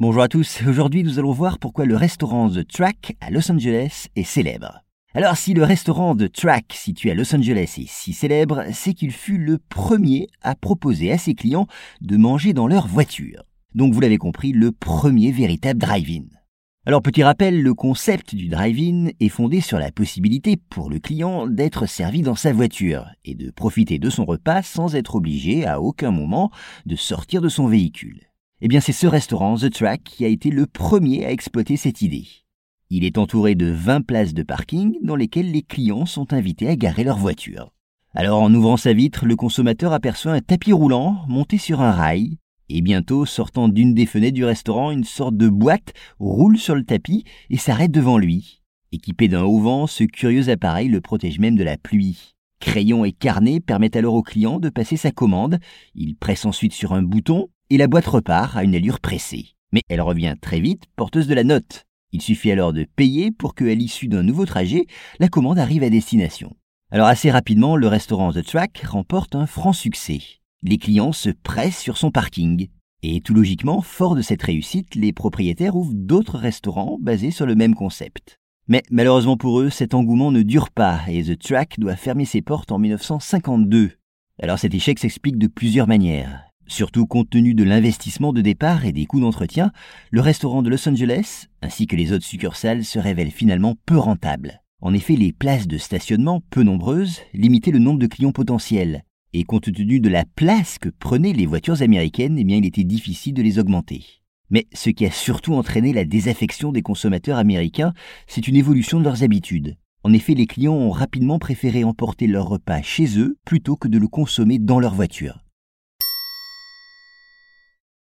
Bonjour à tous, aujourd'hui nous allons voir pourquoi le restaurant The Track à Los Angeles est célèbre. Alors si le restaurant The Track situé à Los Angeles est si célèbre, c'est qu'il fut le premier à proposer à ses clients de manger dans leur voiture. Donc vous l'avez compris, le premier véritable drive-in. Alors petit rappel, le concept du drive-in est fondé sur la possibilité pour le client d'être servi dans sa voiture et de profiter de son repas sans être obligé à aucun moment de sortir de son véhicule. Eh bien, c'est ce restaurant, The Track, qui a été le premier à exploiter cette idée. Il est entouré de 20 places de parking dans lesquelles les clients sont invités à garer leur voiture. Alors, en ouvrant sa vitre, le consommateur aperçoit un tapis roulant monté sur un rail, et bientôt, sortant d'une des fenêtres du restaurant, une sorte de boîte roule sur le tapis et s'arrête devant lui. Équipé d'un haut vent, ce curieux appareil le protège même de la pluie. Crayon et carnet permettent alors au client de passer sa commande. Il presse ensuite sur un bouton et la boîte repart à une allure pressée. Mais elle revient très vite, porteuse de la note. Il suffit alors de payer pour qu'à l'issue d'un nouveau trajet, la commande arrive à destination. Alors assez rapidement, le restaurant The Track remporte un franc succès. Les clients se pressent sur son parking. Et tout logiquement, fort de cette réussite, les propriétaires ouvrent d'autres restaurants basés sur le même concept. Mais malheureusement pour eux, cet engouement ne dure pas et The Track doit fermer ses portes en 1952. Alors cet échec s'explique de plusieurs manières. Surtout compte tenu de l'investissement de départ et des coûts d'entretien, le restaurant de Los Angeles, ainsi que les autres succursales, se révèlent finalement peu rentables. En effet, les places de stationnement, peu nombreuses, limitaient le nombre de clients potentiels. Et compte tenu de la place que prenaient les voitures américaines, eh il était difficile de les augmenter. Mais ce qui a surtout entraîné la désaffection des consommateurs américains, c'est une évolution de leurs habitudes. En effet, les clients ont rapidement préféré emporter leur repas chez eux plutôt que de le consommer dans leur voiture.